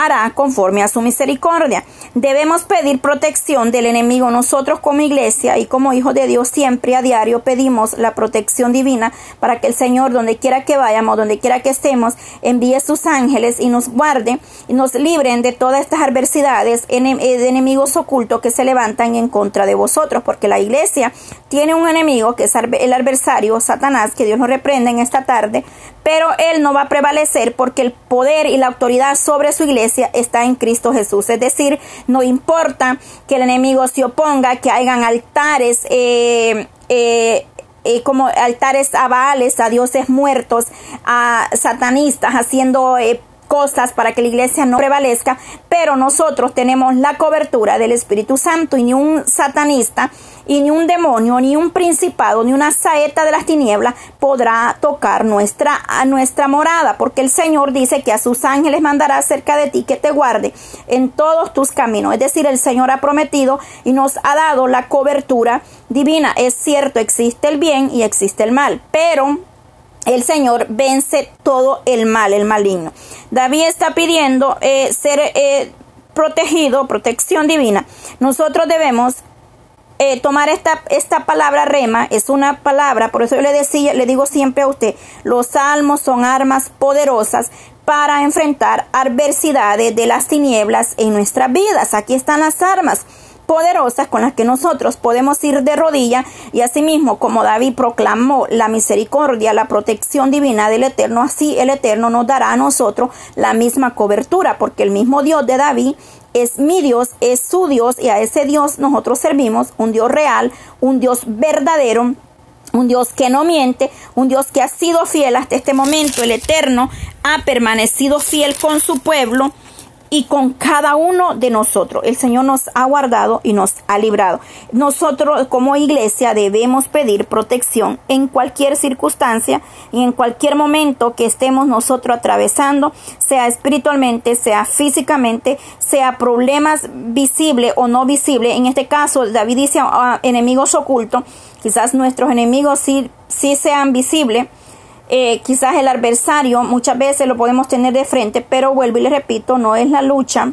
hará conforme a su misericordia. Debemos pedir protección del enemigo. Nosotros como iglesia y como hijos de Dios siempre a diario pedimos la protección divina para que el Señor, donde quiera que vayamos, donde quiera que estemos, envíe sus ángeles y nos guarde y nos libren de todas estas adversidades eh, de enemigos ocultos que se levantan en contra de vosotros, porque la iglesia tiene un enemigo que es el adversario, Satanás, que Dios nos reprenda en esta tarde, pero él no va a prevalecer porque el poder y la autoridad sobre su iglesia está en Cristo Jesús. Es decir, no importa que el enemigo se oponga, que hagan altares, eh, eh, eh, como altares a Baales, a dioses muertos, a satanistas, haciendo cosas para que la iglesia no prevalezca, pero nosotros tenemos la cobertura del Espíritu Santo y ni un satanista y ni un demonio, ni un principado, ni una saeta de las tinieblas podrá tocar nuestra, a nuestra morada, porque el Señor dice que a sus ángeles mandará cerca de ti que te guarde en todos tus caminos. Es decir, el Señor ha prometido y nos ha dado la cobertura divina. Es cierto, existe el bien y existe el mal, pero el Señor vence todo el mal, el maligno. David está pidiendo eh, ser eh, protegido, protección divina. Nosotros debemos eh, tomar esta, esta palabra rema, es una palabra, por eso yo le decía, le digo siempre a usted, los salmos son armas poderosas para enfrentar adversidades de las tinieblas en nuestras vidas. Aquí están las armas poderosas con las que nosotros podemos ir de rodilla y asimismo como David proclamó la misericordia, la protección divina del Eterno, así el Eterno nos dará a nosotros la misma cobertura, porque el mismo Dios de David es mi Dios, es su Dios y a ese Dios nosotros servimos, un Dios real, un Dios verdadero, un Dios que no miente, un Dios que ha sido fiel hasta este momento, el Eterno ha permanecido fiel con su pueblo y con cada uno de nosotros. El Señor nos ha guardado y nos ha librado. Nosotros como iglesia debemos pedir protección en cualquier circunstancia y en cualquier momento que estemos nosotros atravesando, sea espiritualmente, sea físicamente, sea problemas visibles o no visibles. En este caso, David dice a enemigos ocultos, quizás nuestros enemigos sí, sí sean visibles eh, quizás el adversario muchas veces lo podemos tener de frente, pero vuelvo y le repito, no es la lucha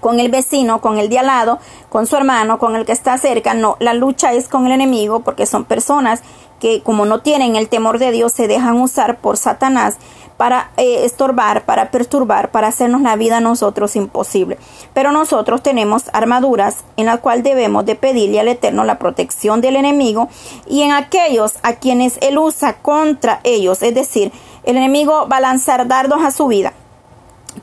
con el vecino, con el de al lado, con su hermano, con el que está cerca, no, la lucha es con el enemigo porque son personas que como no tienen el temor de Dios se dejan usar por Satanás para eh, estorbar, para perturbar, para hacernos la vida a nosotros imposible. Pero nosotros tenemos armaduras en las cuales debemos de pedirle al Eterno la protección del enemigo y en aquellos a quienes Él usa contra ellos. Es decir, el enemigo va a lanzar dardos a su vida.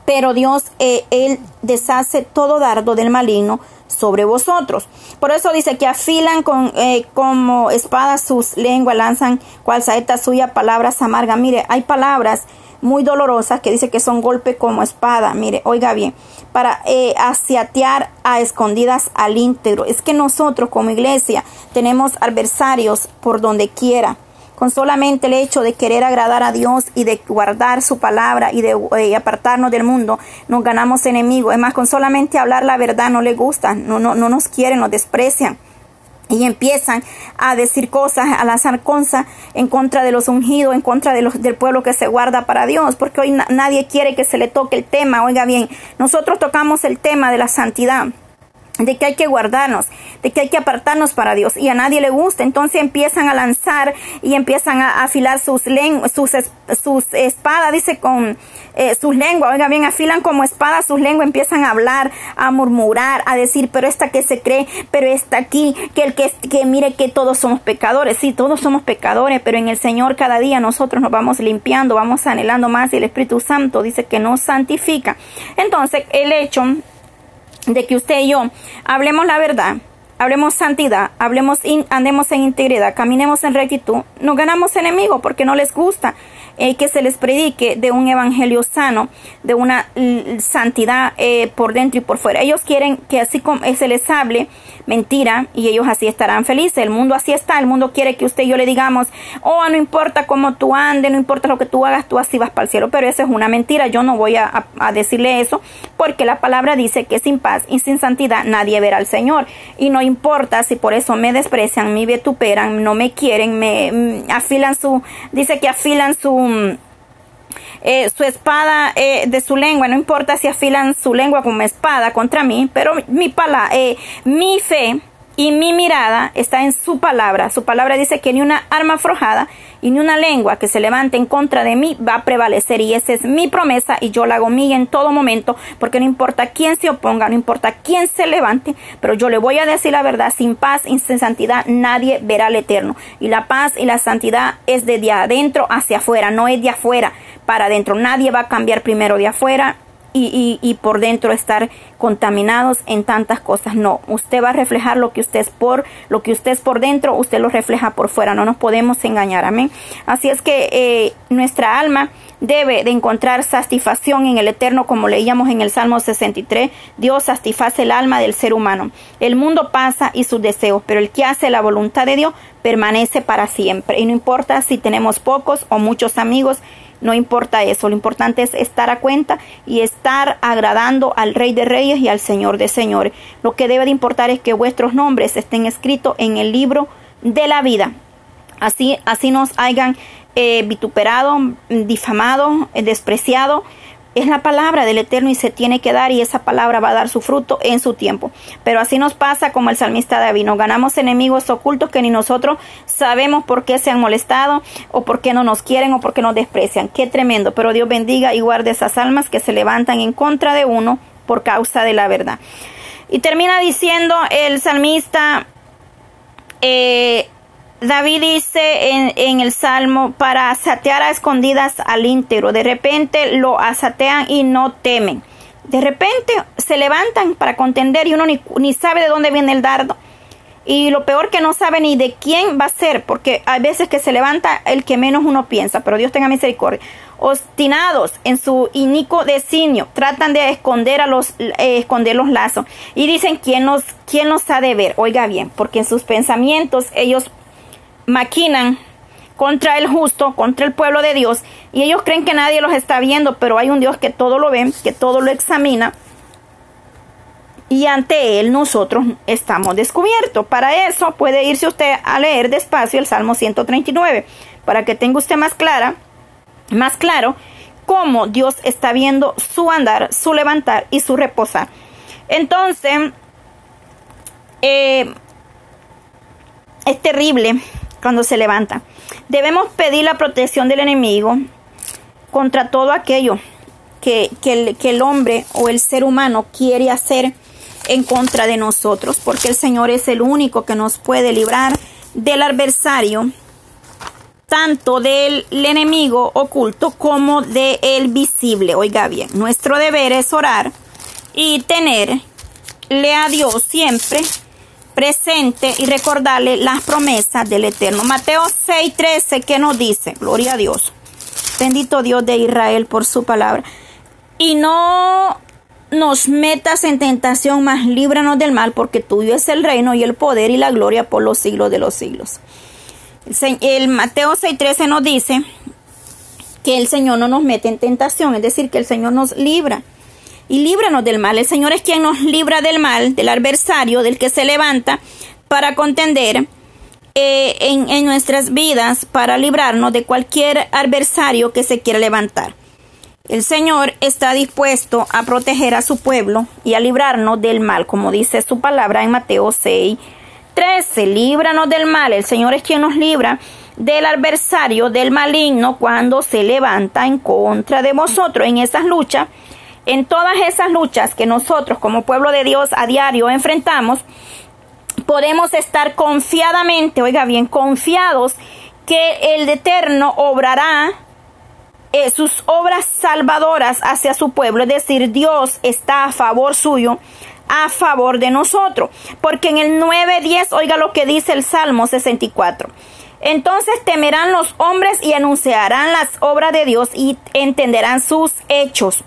Pero Dios, eh, Él deshace todo dardo del maligno sobre vosotros. Por eso dice que afilan con, eh, como espadas sus lenguas, lanzan cual saeta suya palabras amargas. Mire, hay palabras muy dolorosas que dice que son golpes como espada. Mire, oiga bien, para eh, asiatear a escondidas al íntegro. Es que nosotros como iglesia tenemos adversarios por donde quiera. Con solamente el hecho de querer agradar a Dios y de guardar su palabra y de eh, apartarnos del mundo, nos ganamos enemigos. Es más, con solamente hablar la verdad no le gusta, no, no, no nos quieren, nos desprecian y empiezan a decir cosas, a lanzar cosas en contra de los ungidos, en contra de los, del pueblo que se guarda para Dios, porque hoy nadie quiere que se le toque el tema, oiga bien, nosotros tocamos el tema de la santidad. De que hay que guardarnos, de que hay que apartarnos para Dios y a nadie le gusta. Entonces empiezan a lanzar y empiezan a afilar sus sus, sus espadas, dice con eh, sus lenguas, oiga bien, afilan como espadas sus lenguas, empiezan a hablar, a murmurar, a decir, pero esta que se cree, pero esta aquí, que el que, que mire que todos somos pecadores, sí, todos somos pecadores, pero en el Señor cada día nosotros nos vamos limpiando, vamos anhelando más y el Espíritu Santo dice que nos santifica. Entonces, el hecho de que usted y yo hablemos la verdad, hablemos santidad, hablemos andemos en integridad, caminemos en rectitud, nos ganamos enemigos porque no les gusta eh, que se les predique de un evangelio sano, de una santidad eh, por dentro y por fuera. Ellos quieren que así como se les hable mentira y ellos así estarán felices. El mundo así está, el mundo quiere que usted y yo le digamos, oh, no importa cómo tú andes, no importa lo que tú hagas, tú así vas para el cielo. Pero eso es una mentira, yo no voy a, decirle eso porque la palabra dice que sin paz y sin santidad nadie verá al Señor. Y no importa si por eso me desprecian, me vituperan, no me quieren, me mm, afilan su, dice que afilan su eh, su espada eh, de su lengua, no importa si afilan su lengua como espada contra mí, pero mi, pala, eh, mi fe y mi mirada está en su palabra. Su palabra dice que ni una arma forjada y ni una lengua que se levante en contra de mí va a prevalecer. Y esa es mi promesa y yo la hago mía en todo momento, porque no importa quién se oponga, no importa quién se levante, pero yo le voy a decir la verdad, sin paz y sin santidad nadie verá al eterno. Y la paz y la santidad es de, de adentro hacia afuera, no es de afuera para adentro. Nadie va a cambiar primero de afuera y, y, por dentro estar contaminados en tantas cosas. No, usted va a reflejar lo que usted es por, lo que usted es por dentro, usted lo refleja por fuera. No nos podemos engañar, amén. Así es que eh, nuestra alma debe de encontrar satisfacción en el eterno, como leíamos en el Salmo 63. Dios satisface el alma del ser humano. El mundo pasa y sus deseos, pero el que hace la voluntad de Dios permanece para siempre. Y no importa si tenemos pocos o muchos amigos, no importa eso, lo importante es estar a cuenta y estar agradando al Rey de Reyes y al Señor de Señores. Lo que debe de importar es que vuestros nombres estén escritos en el libro de la vida. Así, así nos hayan eh, vituperado, difamado, eh, despreciado es la palabra del Eterno y se tiene que dar y esa palabra va a dar su fruto en su tiempo. Pero así nos pasa como el salmista David, nos ganamos enemigos ocultos que ni nosotros sabemos por qué se han molestado o por qué no nos quieren o por qué nos desprecian. Qué tremendo, pero Dios bendiga y guarde esas almas que se levantan en contra de uno por causa de la verdad. Y termina diciendo el salmista, eh, David dice en, el Salmo, para asatear a escondidas al íntegro. De repente lo asatean y no temen. De repente se levantan para contender y uno ni, ni sabe de dónde viene el dardo. Y lo peor que no sabe ni de quién va a ser, porque hay veces que se levanta el que menos uno piensa, pero Dios tenga misericordia. Obstinados en su inico designio, tratan de esconder a los eh, esconder los lazos y dicen quién nos quién nos ha de ver. Oiga bien, porque en sus pensamientos ellos maquinan contra el justo, contra el pueblo de Dios, y ellos creen que nadie los está viendo, pero hay un Dios que todo lo ve, que todo lo examina, y ante él nosotros estamos descubiertos. Para eso puede irse usted a leer despacio el Salmo 139, para que tenga usted más clara, más claro cómo Dios está viendo su andar, su levantar y su reposar. Entonces, eh, es terrible cuando se levanta. Debemos pedir la protección del enemigo contra todo aquello que, el, que el hombre o el ser humano quiere hacer en contra de nosotros, porque el Señor es el único que nos puede librar del adversario, tanto del enemigo oculto como del visible. Oiga bien, nuestro deber es orar y tenerle a Dios siempre presente y recordarle las promesas del Eterno. Mateo 6:13 que nos dice, gloria a Dios, bendito Dios de Israel por su palabra. Y no nos metas en tentación, mas líbranos del mal, porque tuyo es el reino y el poder y la gloria por los siglos de los siglos. El, Mateo 6:13 nos dice que el Señor no nos mete en tentación, es decir, que el Señor nos libra y líbranos del mal. El Señor es quien nos libra del mal, del adversario, del que se levanta para contender eh, en, en, nuestras vidas, para librarnos de cualquier adversario que se quiera levantar. El Señor está dispuesto a proteger a su pueblo y a librarnos del mal, como dice su palabra en Mateo 6, 13. Líbranos del mal. El Señor es quien nos libra del adversario, del maligno, cuando se levanta en contra de vosotros en esas luchas. En todas esas luchas que nosotros como pueblo de Dios a diario enfrentamos, podemos estar confiadamente, oiga bien, confiados que el Eterno obrará eh, sus obras salvadoras hacia su pueblo, es decir, Dios está a favor suyo, a favor de nosotros, porque en el 9.10, oiga lo que dice el Salmo 64. Entonces temerán los hombres y anunciarán las obras de Dios y entenderán sus hechos.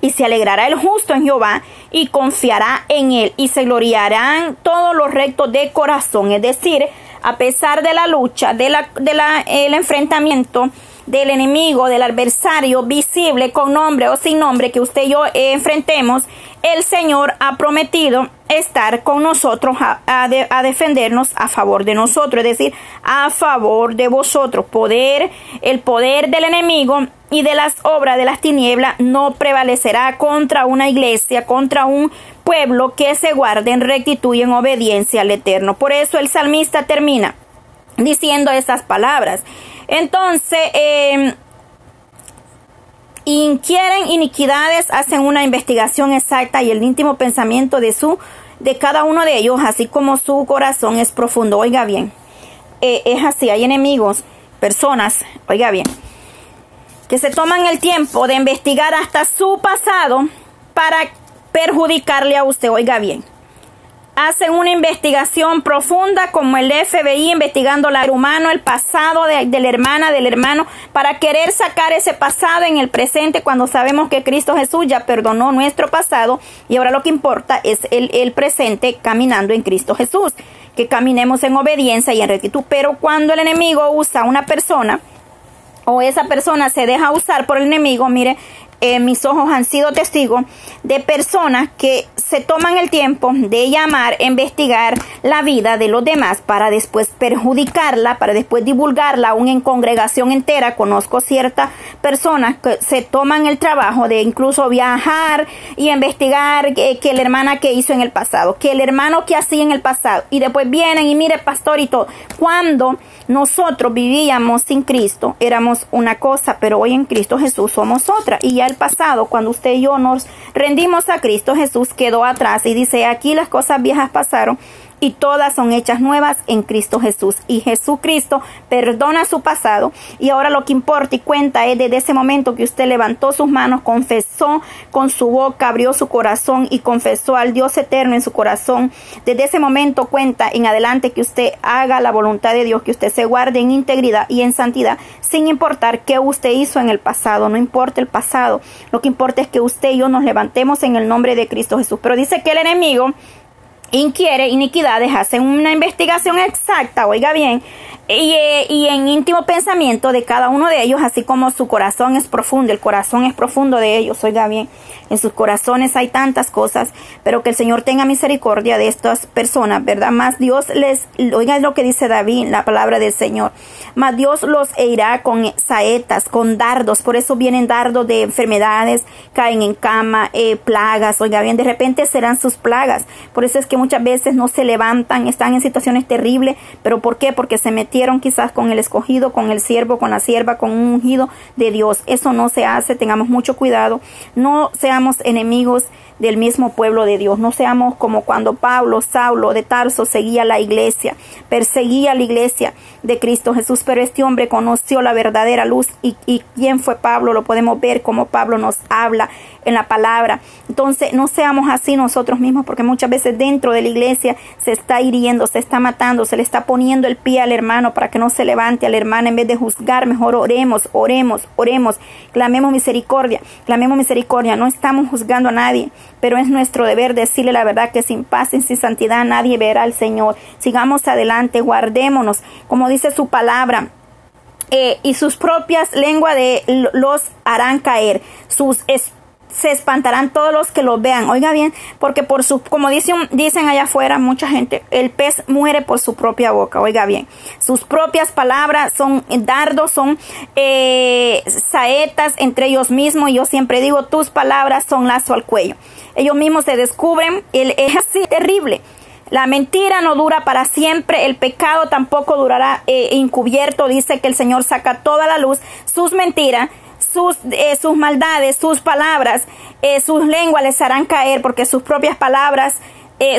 Y se alegrará el justo en Jehová y confiará en él y se gloriarán todos los rectos de corazón. Es decir, a pesar de la lucha, de la, de la, el enfrentamiento, del enemigo, del adversario visible con nombre o sin nombre que usted y yo enfrentemos, el Señor ha prometido estar con nosotros a, defendernos a favor de nosotros, es decir, a favor de vosotros. Poder, el poder del enemigo y de las obras de las tinieblas no prevalecerá contra una iglesia, contra un pueblo que se guarde en rectitud y en obediencia al Eterno. Por eso el salmista termina diciendo estas palabras. Entonces, eh, inquieren iniquidades, hacen una investigación exacta y el íntimo pensamiento de su de cada uno de ellos, así como su corazón es profundo. Oiga bien, eh, es así, hay enemigos, personas, oiga bien, que se toman el tiempo de investigar hasta su pasado para perjudicarle a usted. Oiga bien, hacen una investigación profunda como el FBI investigando el humano, el pasado de, la hermana, del hermano, para querer sacar ese pasado en el presente cuando sabemos que Cristo Jesús ya perdonó nuestro pasado y ahora lo que importa es el, el presente caminando en Cristo Jesús, que caminemos en obediencia y en rectitud. Pero cuando el enemigo usa a una persona, o esa persona se deja usar por el enemigo, mire, eh, mis ojos han sido testigos de personas que se toman el tiempo de llamar, investigar la vida de los demás para después perjudicarla, para después divulgarla aún en congregación entera. Conozco ciertas personas que se toman el trabajo de incluso viajar y investigar que, que la hermana que hizo en el pasado, que el hermano que hacía en el pasado, y después vienen y mire pastor y todo. Cuando nosotros vivíamos sin Cristo, éramos una cosa, pero hoy en Cristo Jesús somos otra. Y ya el pasado, cuando usted y yo nos rendimos a Cristo Jesús, quedó atrás. Y dice, aquí las cosas viejas pasaron y todas son hechas nuevas en Cristo Jesús. Y Jesucristo perdona su pasado y ahora lo que importa y cuenta es desde ese momento que usted levantó sus manos, confesó con su boca, abrió su corazón y confesó al Dios eterno en su corazón. Desde ese momento cuenta en adelante que usted haga la voluntad de Dios, que usted se guarde en integridad y en santidad, sin importar qué usted hizo en el pasado, no importa el pasado, lo que importa es que usted y yo nos levantemos en el nombre de Cristo Jesús. Pero dice que el enemigo inquiere iniquidades, hacen una investigación exacta, oiga bien, y, y, en íntimo pensamiento de cada uno de ellos, así como su corazón es profundo, el corazón es profundo de ellos, oiga bien, en sus corazones hay tantas cosas, pero que el Señor tenga misericordia de estas personas, ¿verdad? Más Dios les, oiga lo que dice David, la palabra del Señor, más Dios los irá con saetas, con dardos, por eso vienen dardos de enfermedades, caen en cama, eh, plagas, oiga bien, de repente serán sus plagas, por eso es que muchas veces no se levantan, están en situaciones terribles, pero ¿por qué? Porque se metieron quizás con el escogido, con el siervo, con la sierva, con un ungido de Dios. Eso no se hace, tengamos mucho cuidado. No seamos enemigos del mismo pueblo de Dios. No seamos como cuando Pablo, Saulo de Tarso seguía la iglesia, perseguía la iglesia de Cristo Jesús, pero este hombre conoció la verdadera luz y, quién fue Pablo, lo podemos ver como Pablo nos habla en la palabra. Entonces, no seamos así nosotros mismos, porque muchas veces dentro de la iglesia se está hiriendo, se está matando, se le está poniendo el pie al hermano para que no se levante al hermano en vez de juzgar, mejor oremos, oremos, oremos, clamemos misericordia, clamemos misericordia, no estamos juzgando a nadie, pero es nuestro deber decirle la verdad que sin paz y sin santidad nadie verá al Señor. Sigamos adelante, guardémonos, como dice su palabra. Eh, y sus propias lenguas de los harán caer, sus se espantarán todos los que lo vean. Oiga bien, porque por su, como dicen, dicen allá afuera mucha gente, el pez muere por su propia boca. Oiga bien, sus propias palabras son dardos, son eh, saetas entre ellos mismos. Y yo siempre digo, tus palabras son lazo al cuello. Ellos mismos se descubren, el, es así terrible. La mentira no dura para siempre, el pecado tampoco durará eh, encubierto. Dice que el Señor saca toda la luz, sus mentiras, sus, eh, sus maldades, sus palabras, eh, sus lenguas les harán caer porque sus propias palabras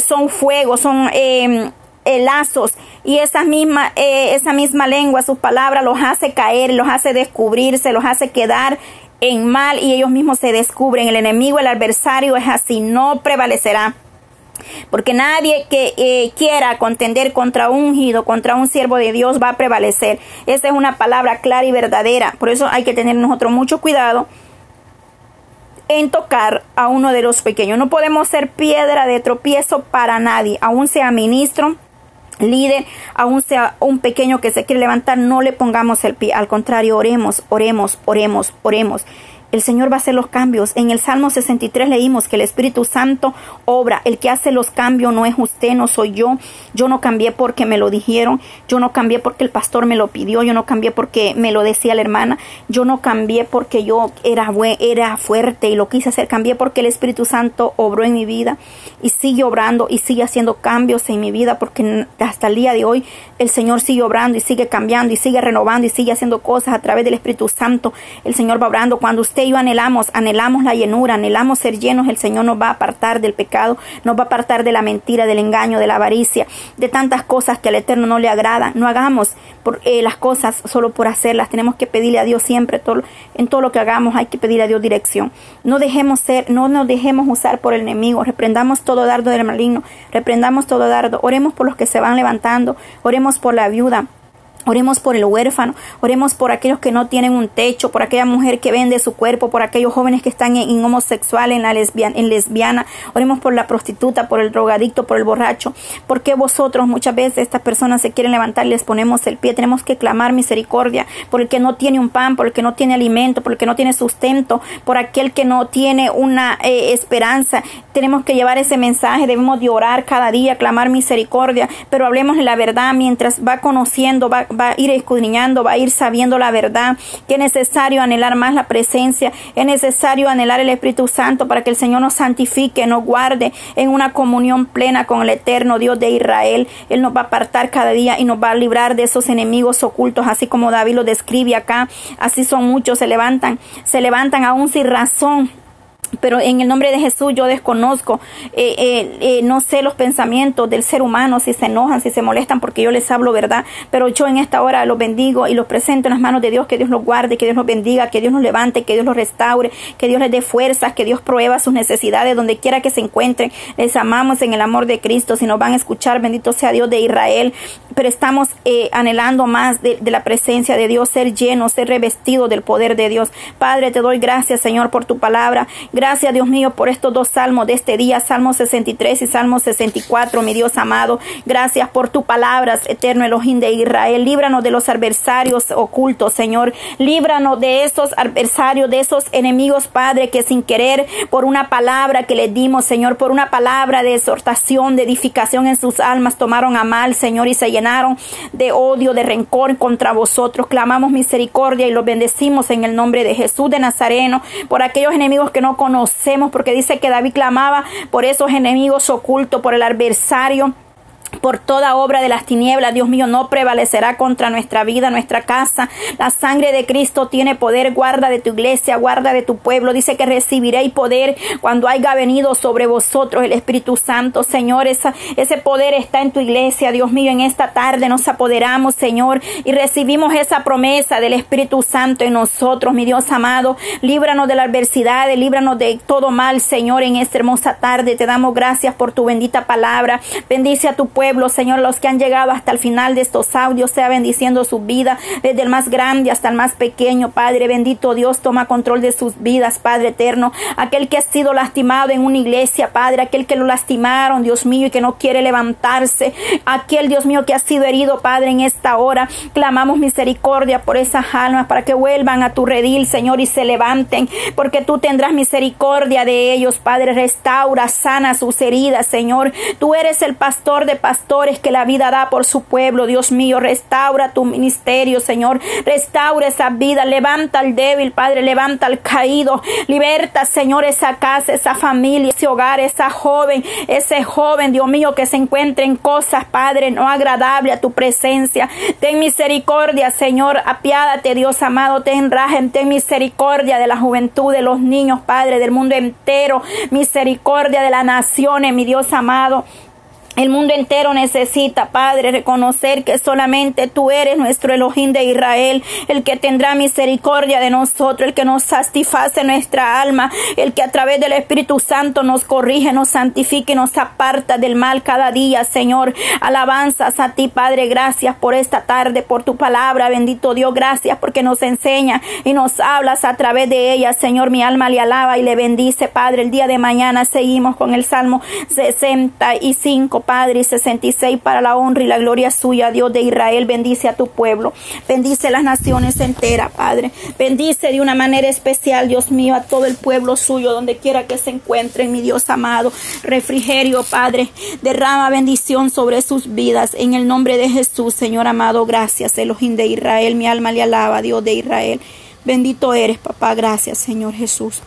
son fuego, son em, lazos y esa misma, esa misma lengua, sus palabras los hace caer, los hace descubrirse, los hace quedar en mal y ellos mismos se descubren. El enemigo, el adversario es así, no prevalecerá. Porque nadie que eh, quiera contender contra un ungido, contra un siervo de Dios, va a prevalecer. Esa es una palabra clara y verdadera. Por eso hay que tener nosotros mucho cuidado en tocar a uno de los pequeños. No podemos ser piedra de tropiezo para nadie, aun sea ministro, líder, aun sea un pequeño que se quiere levantar, no le pongamos el pie. Al contrario, oremos, oremos, oremos, oremos el Señor va a hacer los cambios. En el Salmo 63 leímos que el Espíritu Santo obra. El que hace los cambios no es usted, no soy yo. Yo no cambié porque me lo dijeron. Yo no cambié porque el pastor me lo pidió. Yo no cambié porque me lo decía la hermana. Yo no cambié porque yo era, era fuerte y lo quise hacer. Cambié porque el Espíritu Santo obró en mi vida y sigue obrando y sigue haciendo cambios en mi vida porque hasta el día de hoy el Señor sigue obrando y sigue cambiando y sigue renovando y sigue haciendo cosas a través del Espíritu Santo. El Señor va obrando. Cuando usted y yo anhelamos, anhelamos la llenura, anhelamos ser llenos, el Señor nos va a apartar del pecado, nos va a apartar de la mentira, del engaño, de la avaricia, de tantas cosas que al Eterno no le agrada. No hagamos por, eh, las cosas solo por hacerlas. Tenemos que pedirle a Dios siempre, en todo lo que hagamos hay que pedirle a Dios dirección. No dejemos ser, no nos dejemos usar por el enemigo. Reprendamos todo dardo del maligno, reprendamos todo dardo. Oremos por los que se van levantando, oremos por la viuda. Oremos por el huérfano, oremos por aquellos que no tienen un techo, por aquella mujer que vende su cuerpo, por aquellos jóvenes que están en, homosexual, en la lesbiana, en lesbiana, oremos por la prostituta, por el drogadicto, por el borracho, porque vosotros muchas veces estas personas se quieren levantar y les ponemos el pie, tenemos que clamar misericordia por el que no tiene un pan, por el que no tiene alimento, por el que no tiene sustento, por aquel que no tiene una eh, esperanza, tenemos que llevar ese mensaje, debemos de orar cada día, clamar misericordia, pero hablemos de la verdad mientras va conociendo, va va a ir escudriñando, va a ir sabiendo la verdad, que es necesario anhelar más la presencia, es necesario anhelar el Espíritu Santo para que el Señor nos santifique, nos guarde en una comunión plena con el eterno Dios de Israel. Él nos va a apartar cada día y nos va a librar de esos enemigos ocultos, así como David lo describe acá. Así son muchos, se levantan, se levantan aún sin razón pero en el nombre de Jesús yo desconozco, eh, eh, eh, no sé los pensamientos del ser humano, si se enojan, si se molestan, porque yo les hablo verdad, pero yo en esta hora los bendigo y los presento en las manos de Dios, que Dios los guarde, que Dios los bendiga, que Dios los levante, que Dios los restaure, que Dios les dé fuerzas, que Dios prueba sus necesidades donde quiera que se encuentren. Les amamos en el amor de Cristo, si nos van a escuchar, bendito sea Dios de Israel, pero estamos anhelando más de, de la presencia de Dios, ser llenos, ser revestidos del poder de Dios. Padre, te doy gracias, Señor, por tu palabra. Gracias, Dios mío, por estos dos salmos de este día, Salmo 63 y Salmo 64, mi Dios amado. Gracias por tu palabras, eterno Elohim de Israel. Líbranos de los adversarios ocultos, Señor. Líbranos de esos adversarios, de esos enemigos, Padre, que sin querer, por una palabra que les dimos, Señor, por una palabra de exhortación, de edificación en sus almas, tomaron a mal, Señor, y se llenaron de odio, de rencor contra vosotros. Clamamos misericordia y los bendecimos en el nombre de Jesús de Nazareno, por aquellos enemigos que no conocen conocemos, porque dice que David clamaba por esos enemigos ocultos, por el adversario por toda obra de las tinieblas, Dios mío, no prevalecerá contra nuestra vida, nuestra casa. La sangre de Cristo tiene poder, guarda de tu iglesia, guarda de tu pueblo. Dice que recibiréis poder cuando haya venido sobre vosotros el Espíritu Santo. Señor, ese poder está en tu iglesia, Dios mío. En esta tarde nos apoderamos, Señor, y recibimos esa promesa del Espíritu Santo en nosotros, mi Dios amado. Líbranos de la adversidad, líbranos de todo mal, Señor, en esta hermosa tarde. Te damos gracias por tu bendita palabra. Bendice a tu pueblo pueblo, Señor, los que han llegado hasta el final de estos audios, sea bendiciendo su vida, desde el más grande hasta el más pequeño, Padre bendito Dios, toma control de sus vidas, Padre eterno, aquel que ha sido lastimado en una iglesia, Padre, aquel que lo lastimaron, Dios mío, y que no quiere levantarse, aquel Dios mío que ha sido herido, Padre, en esta hora, clamamos misericordia por esas almas para que vuelvan a tu redil, Señor, y se levanten, porque tú tendrás misericordia de ellos, Padre, restaura, sana sus heridas, Señor, tú eres el pastor de que la vida da por su pueblo, Dios mío, restaura tu ministerio, Señor, restaura esa vida, levanta al débil, Padre, levanta al caído, liberta, Señor, esa casa, esa familia, ese hogar, esa joven, ese joven, Dios mío, que se encuentre en cosas, Padre, no agradable a tu presencia. Ten misericordia, Señor, apiádate, Dios amado, ten rajen, ten misericordia de la juventud, de los niños, Padre, del mundo entero, misericordia de las naciones, mi Dios amado. El mundo entero necesita, Padre, reconocer que solamente tú eres nuestro Elohim de Israel, el que tendrá misericordia de nosotros, el que nos satisface nuestra alma, el que a través del Espíritu Santo nos corrige, nos santifique, nos aparta del mal cada día, Señor. Alabanzas a ti, Padre, gracias por esta tarde, por tu palabra, bendito Dios, gracias porque nos enseña y nos hablas a través de ella, Señor. Mi alma le alaba y le bendice, Padre. El día de mañana seguimos con el Salmo 65. Padre, y 66 para la honra y la gloria suya, Dios de Israel, bendice a tu pueblo, bendice las naciones enteras, Padre, bendice de una manera especial, Dios mío, a todo el pueblo suyo, donde quiera que se encuentren, mi Dios amado, refrigerio, Padre, derrama bendición sobre sus vidas, en el nombre de Jesús, Señor amado, gracias, Elohim de Israel, mi alma le alaba, Dios de Israel, bendito eres, papá, gracias, Señor Jesús.